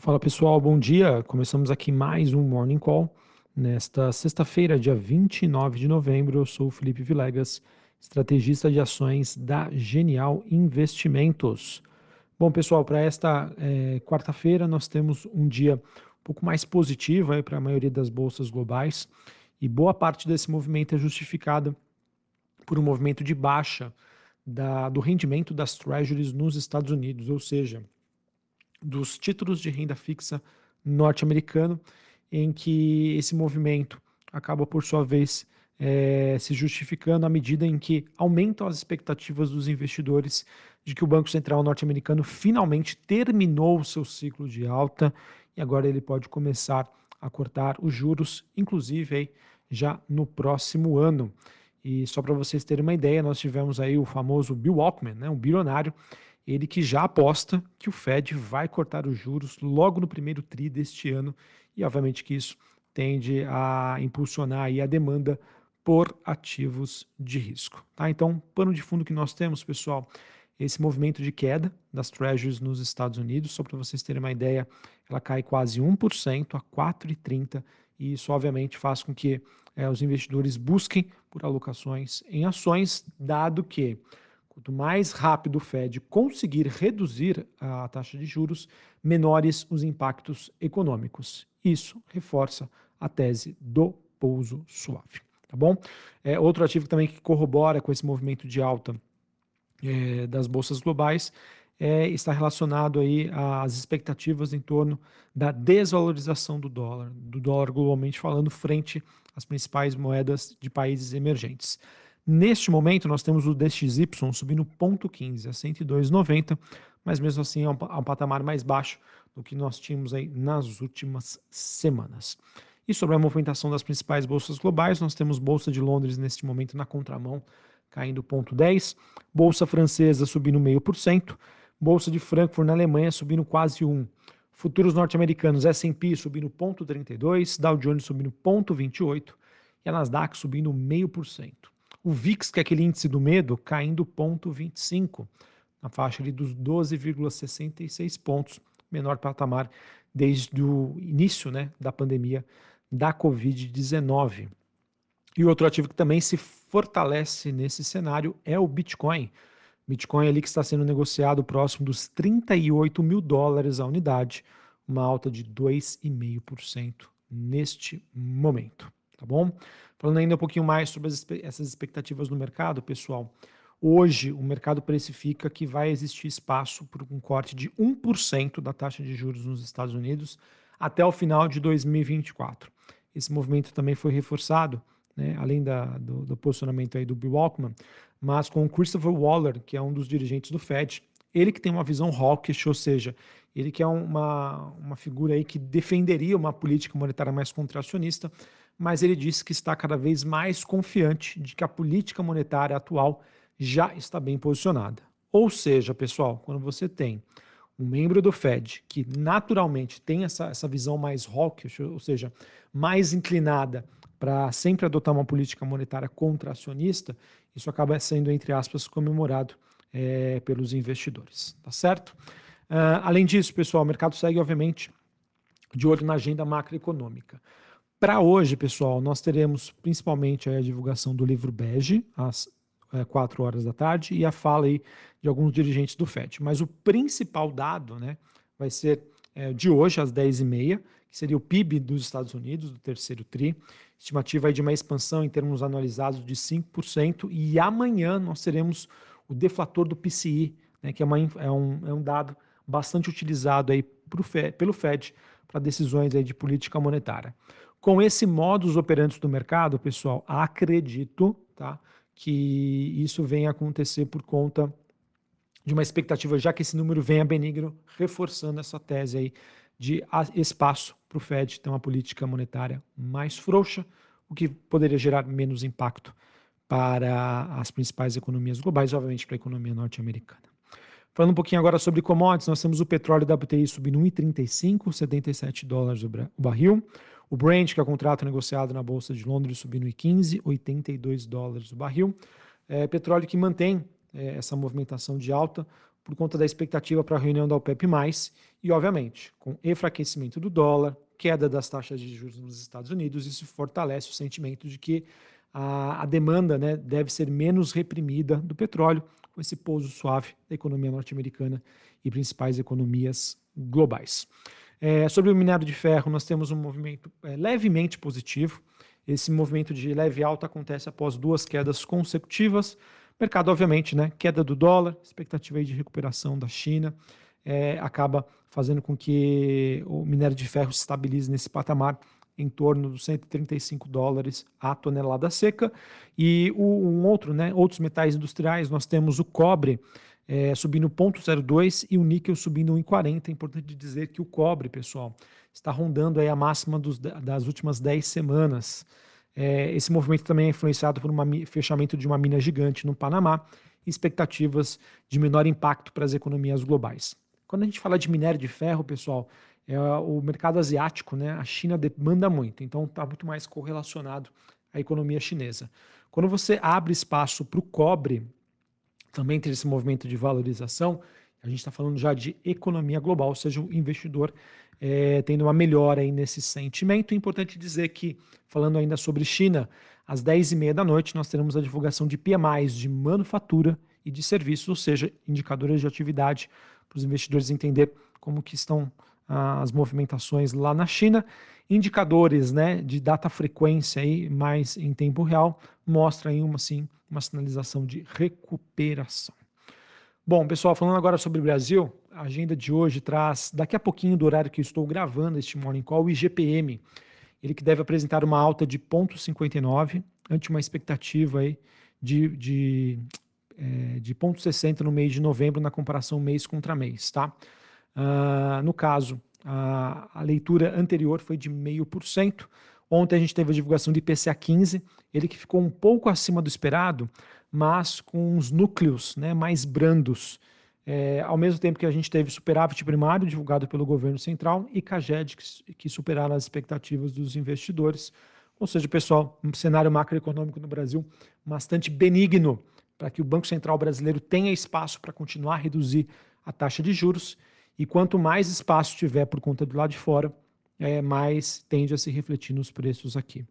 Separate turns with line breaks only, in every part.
Fala pessoal, bom dia. Começamos aqui mais um Morning Call. Nesta sexta-feira, dia 29 de novembro, eu sou o Felipe Vilegas, estrategista de ações da Genial Investimentos. Bom, pessoal, para esta é, quarta-feira nós temos um dia um pouco mais positivo para a maioria das bolsas globais e boa parte desse movimento é justificada por um movimento de baixa da, do rendimento das treasuries nos Estados Unidos, ou seja, dos títulos de renda fixa norte-americano, em que esse movimento acaba, por sua vez, é, se justificando à medida em que aumentam as expectativas dos investidores de que o Banco Central norte-americano finalmente terminou o seu ciclo de alta e agora ele pode começar a cortar os juros, inclusive aí, já no próximo ano. E só para vocês terem uma ideia, nós tivemos aí o famoso Bill Ackman, né, um bilionário, ele que já aposta que o Fed vai cortar os juros logo no primeiro tri deste ano e obviamente que isso tende a impulsionar aí a demanda por ativos de risco. Tá? Então, pano de fundo que nós temos, pessoal, esse movimento de queda das treasuries nos Estados Unidos, só para vocês terem uma ideia, ela cai quase 1% a 4,30% e isso obviamente faz com que é, os investidores busquem por alocações em ações, dado que Quanto mais rápido o Fed conseguir reduzir a taxa de juros, menores os impactos econômicos. Isso reforça a tese do pouso suave. Tá bom? É, outro ativo também que corrobora com esse movimento de alta é, das bolsas globais é, está relacionado aí às expectativas em torno da desvalorização do dólar, do dólar globalmente falando, frente às principais moedas de países emergentes. Neste momento, nós temos o DXY subindo 0,15 a 102,90, mas mesmo assim é um, é um, patamar mais baixo do que nós tínhamos aí nas últimas semanas. E sobre a movimentação das principais bolsas globais, nós temos Bolsa de Londres neste momento na contramão, caindo 0,10, Bolsa Francesa subindo 0,5%, Bolsa de Frankfurt na Alemanha subindo quase 1%. Futuros norte-americanos S&P subindo 0,32, Dow Jones subindo 0,28 e a Nasdaq subindo 0,5%. O VIX, que é aquele índice do medo, caindo 0,25, na faixa ali dos 12,66 pontos, menor patamar desde o início né, da pandemia da Covid-19. E outro ativo que também se fortalece nesse cenário é o Bitcoin. Bitcoin ali que está sendo negociado próximo dos 38 mil dólares a unidade, uma alta de 2,5% neste momento tá bom? Falando ainda um pouquinho mais sobre as, essas expectativas no mercado, pessoal. Hoje, o mercado precifica que vai existir espaço para um corte de 1% da taxa de juros nos Estados Unidos até o final de 2024. Esse movimento também foi reforçado, né, além da, do, do, posicionamento aí do Bill Walkman, mas com o Christopher Waller, que é um dos dirigentes do Fed, ele que tem uma visão hawkish, ou seja, ele que é uma, uma figura aí que defenderia uma política monetária mais contracionista, mas ele disse que está cada vez mais confiante de que a política monetária atual já está bem posicionada. Ou seja, pessoal, quando você tem um membro do Fed que naturalmente tem essa, essa visão mais hawkish, ou seja, mais inclinada para sempre adotar uma política monetária contracionista, isso acaba sendo, entre aspas, comemorado é, pelos investidores, tá certo? Uh, além disso, pessoal, o mercado segue, obviamente, de olho na agenda macroeconômica. Para hoje, pessoal, nós teremos principalmente a divulgação do livro Bege, às é, 4 horas da tarde, e a fala aí de alguns dirigentes do FED. Mas o principal dado né, vai ser é, de hoje, às 10h30, que seria o PIB dos Estados Unidos, do terceiro TRI, estimativa aí de uma expansão em termos anualizados de 5%, e amanhã nós teremos o deflator do PCI, né, que é, uma, é, um, é um dado bastante utilizado aí pelo FED para decisões aí de política monetária. Com esse modus operandi do mercado, pessoal, acredito tá, que isso venha acontecer por conta de uma expectativa, já que esse número venha benigno, reforçando essa tese aí de espaço para o Fed ter uma política monetária mais frouxa, o que poderia gerar menos impacto para as principais economias globais, obviamente para a economia norte-americana. Falando um pouquinho agora sobre commodities, nós temos o petróleo WTI subindo 1,35, 77 dólares o barril. O Brent, que é o contrato negociado na Bolsa de Londres, subindo em 15, 82 dólares o barril. É, petróleo que mantém é, essa movimentação de alta, por conta da expectativa para a reunião da OPEP+, e, obviamente, com enfraquecimento do dólar, queda das taxas de juros nos Estados Unidos, isso fortalece o sentimento de que a, a demanda né, deve ser menos reprimida do petróleo, com esse pouso suave da economia norte-americana e principais economias globais. É, sobre o minério de ferro, nós temos um movimento é, levemente positivo. Esse movimento de leve alta acontece após duas quedas consecutivas. Mercado, obviamente, né, queda do dólar, expectativa de recuperação da China, é, acaba fazendo com que o minério de ferro se estabilize nesse patamar em torno dos 135 dólares a tonelada seca. E um outro, né, outros metais industriais, nós temos o cobre é, subindo 0,02 e o níquel subindo 1,40. É importante dizer que o cobre, pessoal, está rondando aí a máxima dos, das últimas 10 semanas. É, esse movimento também é influenciado por um fechamento de uma mina gigante no Panamá e expectativas de menor impacto para as economias globais. Quando a gente fala de minério de ferro, pessoal, é o mercado asiático, né? A China demanda muito, então está muito mais correlacionado à economia chinesa. Quando você abre espaço para o cobre, também ter esse movimento de valorização, a gente está falando já de economia global, ou seja, o investidor é, tendo uma melhora aí nesse sentimento. É importante dizer que, falando ainda sobre China, às 10h30 da noite nós teremos a divulgação de PMIs de manufatura e de serviços, ou seja, indicadores de atividade para os investidores entender como que estão as movimentações lá na China. Indicadores né, de data frequência aí, mais em tempo real mostram aí uma, sim, uma sinalização de recuperação. Bom, pessoal, falando agora sobre o Brasil, a agenda de hoje traz, daqui a pouquinho do horário que eu estou gravando este Morning Call, o IGPM, ele que deve apresentar uma alta de 0,59, ante uma expectativa aí de, de, é, de 0,60 no mês de novembro, na comparação mês contra mês, tá? Uh, no caso, a, a, leitura anterior foi de 0,5%. Ontem a gente teve a divulgação de IPCA 15, ele que ficou um pouco acima do esperado, mas com os núcleos né, mais brandos. É, ao mesmo tempo que a gente teve superávit primário divulgado pelo governo central e CAGED, que, que superaram as expectativas dos investidores. Ou seja, pessoal, um cenário macroeconômico no Brasil bastante benigno para que o Banco Central brasileiro tenha espaço para continuar a reduzir a taxa de juros e quanto mais espaço tiver por conta do lado de fora, é, mais tende a se refletir nos preços aqui.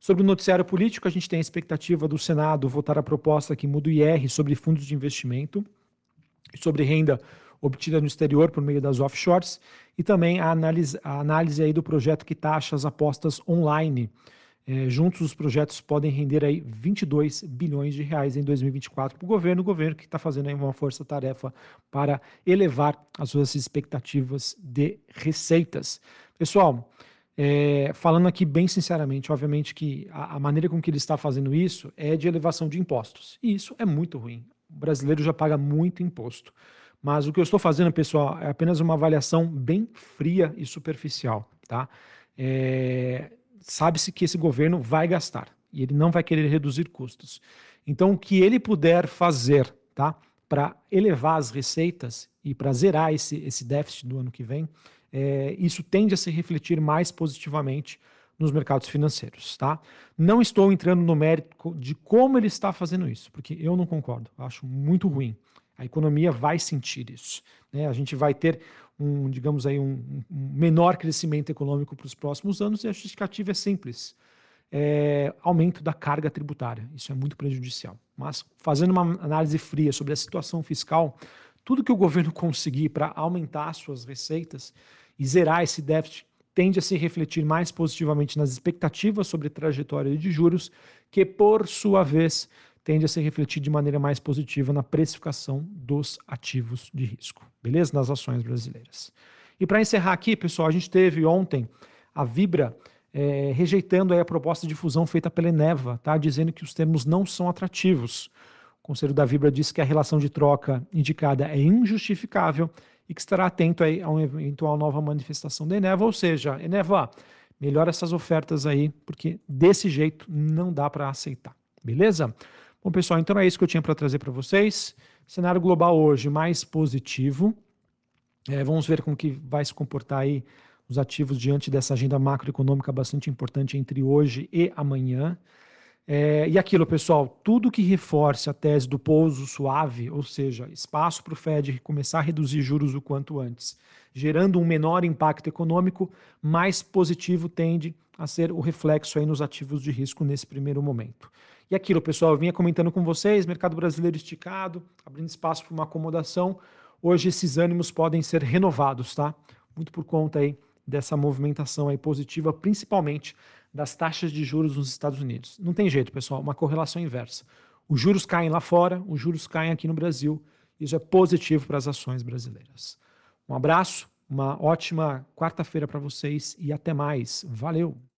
Sobre o noticiário político, a gente tem a expectativa do Senado votar a proposta que muda o IR sobre fundos de investimento e sobre renda obtida no exterior por meio das offshores e também a análise, a análise aí do projeto que taxa as apostas online. É, juntos os projetos podem render aí 22 bilhões de reais em 2024 para o governo, o governo que está fazendo aí uma força-tarefa para elevar as suas expectativas de receitas. Pessoal, é, falando aqui bem sinceramente, obviamente que a, a, maneira com que ele está fazendo isso é de elevação de impostos. E isso é muito ruim. O brasileiro já paga muito imposto. Mas o que eu estou fazendo, pessoal, é apenas uma avaliação bem fria e superficial, tá? É, sabe-se que esse governo vai gastar e ele não vai querer reduzir custos. Então, o que ele puder fazer tá, para elevar as receitas e para zerar esse, esse déficit do ano que vem, é, isso tende a se refletir mais positivamente nos mercados financeiros. Tá? Não estou entrando no mérito de como ele está fazendo isso, porque eu não concordo, acho muito ruim. A economia vai sentir isso. Né? A gente vai ter um, digamos aí, um, um menor crescimento econômico para os próximos anos e a justificativa é simples. É, aumento da carga tributária. Isso é muito prejudicial. Mas, fazendo uma análise fria sobre a situação fiscal, tudo que o governo conseguir para aumentar suas receitas e zerar esse déficit tende a se refletir mais positivamente nas expectativas sobre trajetória de juros, que, por sua vez, tende a se refletir de maneira mais positiva na precificação dos ativos de risco, beleza? Nas ações brasileiras. E para encerrar aqui, pessoal, a gente teve ontem a Vibra é, rejeitando a proposta de fusão feita pela Eneva, tá? dizendo que os termos não são atrativos. O Conselho da Vibra disse que a relação de troca indicada é injustificável e que estará atento aí a uma eventual nova manifestação da Eneva, ou seja, Eneva, melhora essas ofertas aí, porque desse jeito não dá para aceitar, beleza? Bom, pessoal, então é isso que eu tinha para trazer para vocês. Cenário global hoje mais positivo. É, vamos ver como que vai se comportar aí os ativos diante dessa agenda macroeconômica bastante importante entre hoje e amanhã. É, e aquilo, pessoal, tudo que reforce a tese do pouso suave, ou seja, espaço para o Fed começar a reduzir juros o quanto antes, gerando um menor impacto econômico, mais positivo tende a ser o reflexo aí nos ativos de risco nesse primeiro momento. E aquilo, pessoal, eu vinha comentando com vocês, mercado brasileiro esticado, abrindo espaço para uma acomodação. Hoje esses ânimos podem ser renovados, tá? Muito por conta aí dessa movimentação aí positiva, principalmente das taxas de juros nos Estados Unidos. Não tem jeito, pessoal, uma correlação inversa. Os juros caem lá fora, os juros caem aqui no Brasil. Isso é positivo para as ações brasileiras. Um abraço, uma ótima quarta-feira para vocês e até mais. Valeu!